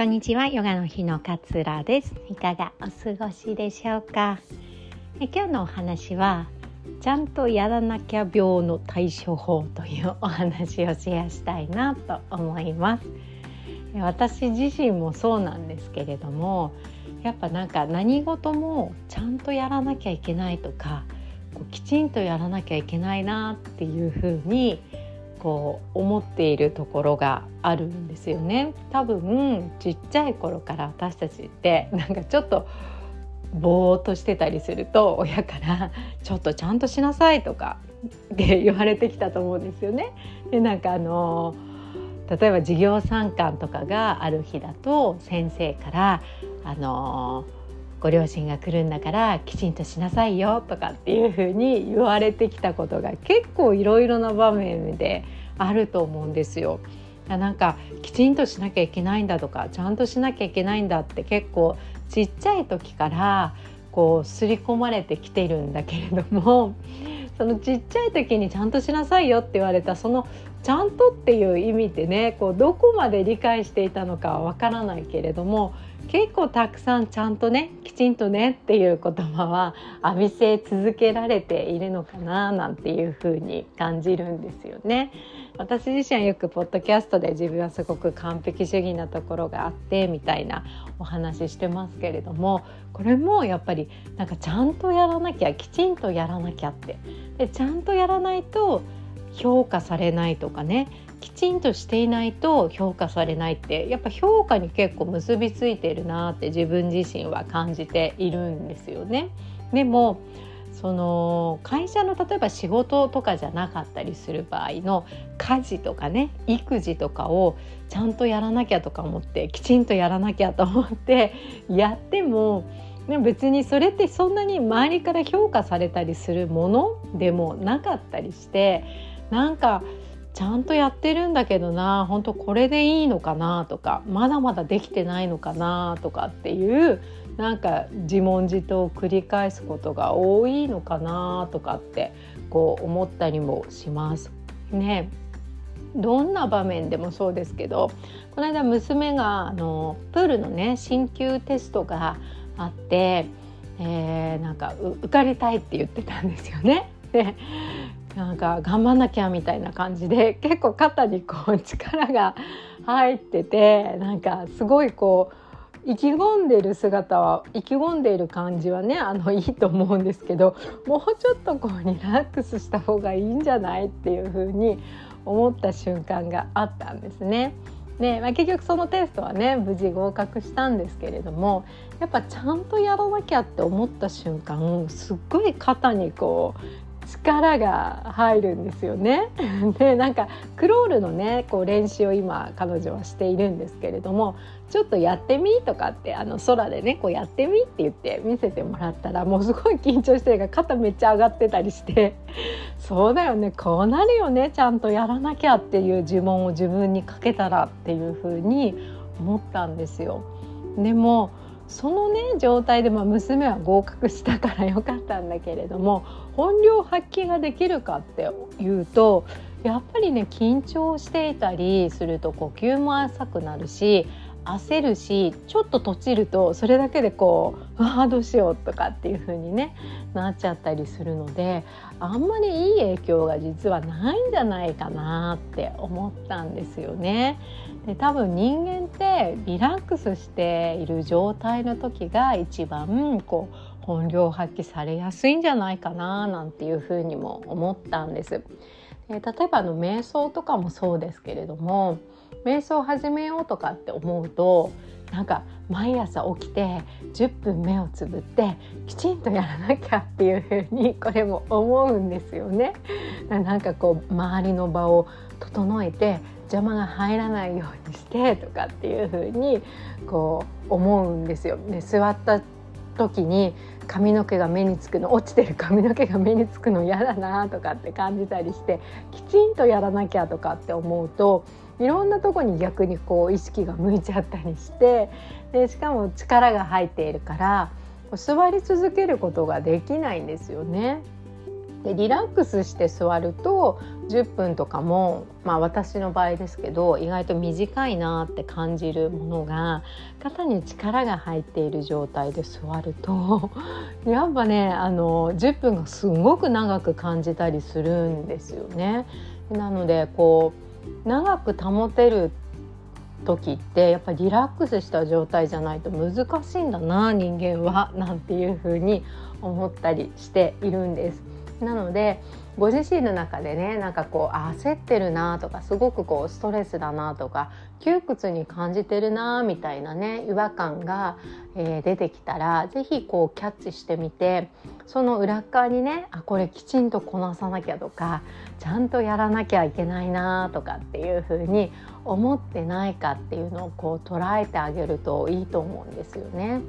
こんにちは。ヨガの日の勝です。いかがお過ごしでしょうか？え今日のお話はちゃんとやらなきゃ病の対処法というお話をシェアしたいなと思います。私自身もそうなんですけれどもやっぱなんか何事もちゃんとやらなきゃいけないとかこうきちんとやらなきゃいけないなっていうふうにこう思っているところがあるんですよね多分ちっちゃい頃から私たちってなんかちょっとぼーっとしてたりすると親から「ちょっとちゃんとしなさい」とかって言われてきたと思うんですよね。でなんかあの例えば授業参観とかがある日だと先生からあのご両親が来るんだからきちんとしなさいよとかっていうふうに言われてきたことが結構いろいろな場面であると思うんですよ。なんかきちんとしなきゃいけないんだとかちゃんとしなきゃいけないんだって結構ちっちゃい時からこう刷り込まれてきてるんだけれども そのちっちゃい時にちゃんとしなさいよって言われたそのちゃんとっていう意味でねこうどこまで理解していたのかはわからないけれども結構たくさんちゃんとねきちんとねっていう言葉は浴びせ続けられているのかななんていうふうに感じるんですよね。私自身はよくポッドキャストで自分はすごく完璧主義なところがあってみたいなお話してますけれどもこれもやっぱりなんかちゃんとやらなきゃきちんとやらなきゃってでちゃんとやらないと評価されないとかねきちんとしていないと評価されないってやっぱ評価に結構結びついてるなって自分自身は感じているんですよね。でもその会社の例えば仕事とかじゃなかったりする場合の家事とかね育児とかをちゃんとやらなきゃとか思ってきちんとやらなきゃと思ってやってもでも別にそれってそんなに周りから評価されたりするものでもなかったりしてなんかちゃんとやってるんだけどな本当これでいいのかなとかまだまだできてないのかなとかっていうなんか自問自答を繰り返すことが多いのかなとかってこう思ったりもします。ねどんな場面でもそうですけどこの間娘があのプールのね進級テストがあって、えー、なんか受かりたいって言ってたんですよね。でなんか頑張んなきゃみたいな感じで 結構肩にこう力が入っててなんかすごいこう意気込んでる姿は意気込んでいる感じはねあのいいと思うんですけどもうちょっとこうリラックスした方がいいんじゃないっていう風に思った瞬間があったんですね。で、まあ、結局そのテストはね無事合格したんですけれどもやっぱちゃんとやらなきゃって思った瞬間すっごい肩にこう力が入るんですよね。でなんかクロールのねこう練習を今彼女はしているんですけれどもちょっとやってみとかってあの空でねこうやってみって言って見せてもらったらもうすごい緊張してるから肩めっちゃ上がってたりして そうだよねこうなるよねちゃんとやらなきゃっていう呪文を自分にかけたらっていうふうに思ったんですよ。でもそのね状態で、まあ、娘は合格したからよかったんだけれども本領発揮ができるかっていうとやっぱりね緊張していたりすると呼吸も浅くなるし焦るしちょっと閉じるとそれだけでこう「ああどうしよう」とかっていう風にねなっちゃったりするのであんまりいい影響が実はないんじゃないかなって思ったんですよね。で多分人間ってリラックスしている状態の時が一番こう本領発揮されやすいんじゃないかななんていうふうにも思ったんです。で例えばあの瞑想とかもそうですけれども瞑想を始めようとかって思うとなんか毎朝起きて10分目をつぶってきちんとやらなきゃっていうふうにこれも思うんですよね。なんかこう周りの場を整えて邪魔が入らないようにしてとかっていうふうにこう思うんですよ。で座った時に髪の毛が目につくの落ちてる髪の毛が目につくの嫌だなとかって感じたりしてきちんとやらなきゃとかって思うといろんなとこに逆にこう意識が向いちゃったりしてでしかも力が入っているから座り続けることができないんですよね。でリラックスして座ると10分とかも、まあ、私の場合ですけど意外と短いなって感じるものが肩に力が入っている状態で座ると やっぱねあの10分がすごく長く感じたりするんですよね。なのでこう長く保てる時ってやっぱりリラックスした状態じゃないと難しいんだな人間はなんていうふうに思ったりしているんです。なのでご自身の中でねなんかこう焦ってるなとかすごくこうストレスだなとか窮屈に感じてるなみたいなね違和感が、えー、出てきたら是非こうキャッチしてみてその裏側にねあこれきちんとこなさなきゃとかちゃんとやらなきゃいけないなとかっていう風に思ってないかっていうのをこう捉えてあげるといいと思うんですよね。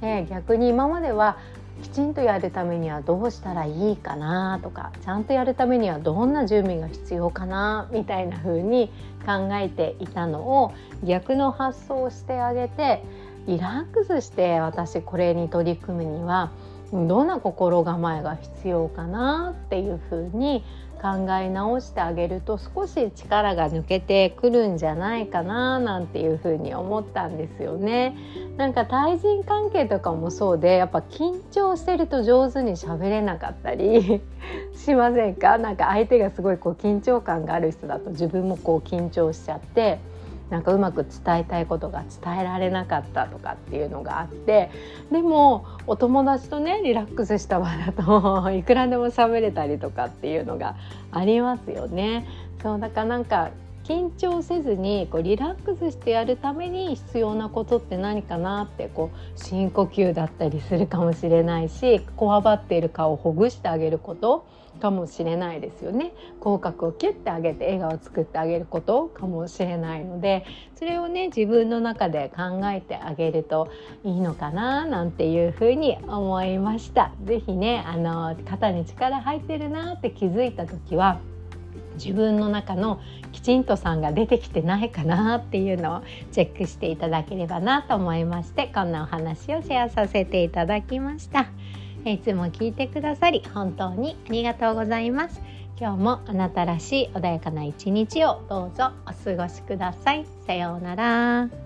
で逆に今まではきちんとやるためにはどうしたらいいかなとかちゃんとやるためにはどんな準備が必要かなみたいな風に考えていたのを逆の発想をしてあげてリラックスして私これに取り組むにはどんな心構えが必要かなっていう風に考え直してあげると少し力が抜けてくるんじゃないかななんていうふうに思ったんですよね。なんか対人関係とかもそうでやっぱ緊張してると上手に喋れなかったり しませんか？なんか相手がすごいこう緊張感がある人だと自分もこう緊張しちゃって。なんかうまく伝えたいことが伝えられなかったとかっていうのがあってでもお友達とねリラックスした場だと いくらでも喋れたりとかっていうのがありますよね。そうだからなんか緊張せずにこうリラックスしてやるために必要なことって何かなってこう深呼吸だったりするかもしれないしこわばっている顔をほぐしてあげることかもしれないですよね口角をキュッて上げて笑顔を作ってあげることかもしれないのでそれをね自分の中で考えてあげるといいのかななんていうふうに思いました。ぜひねあの肩に力入ってるなって気づいた時は自分の中のきちんとさんが出てきてないかなっていうのをチェックしていただければなと思いましてこんなお話をシェアさせていただきました。いつも聞いてくださり本当にありがとうございます。今日もあなたらしい穏やかな一日をどうぞお過ごしください。さようなら。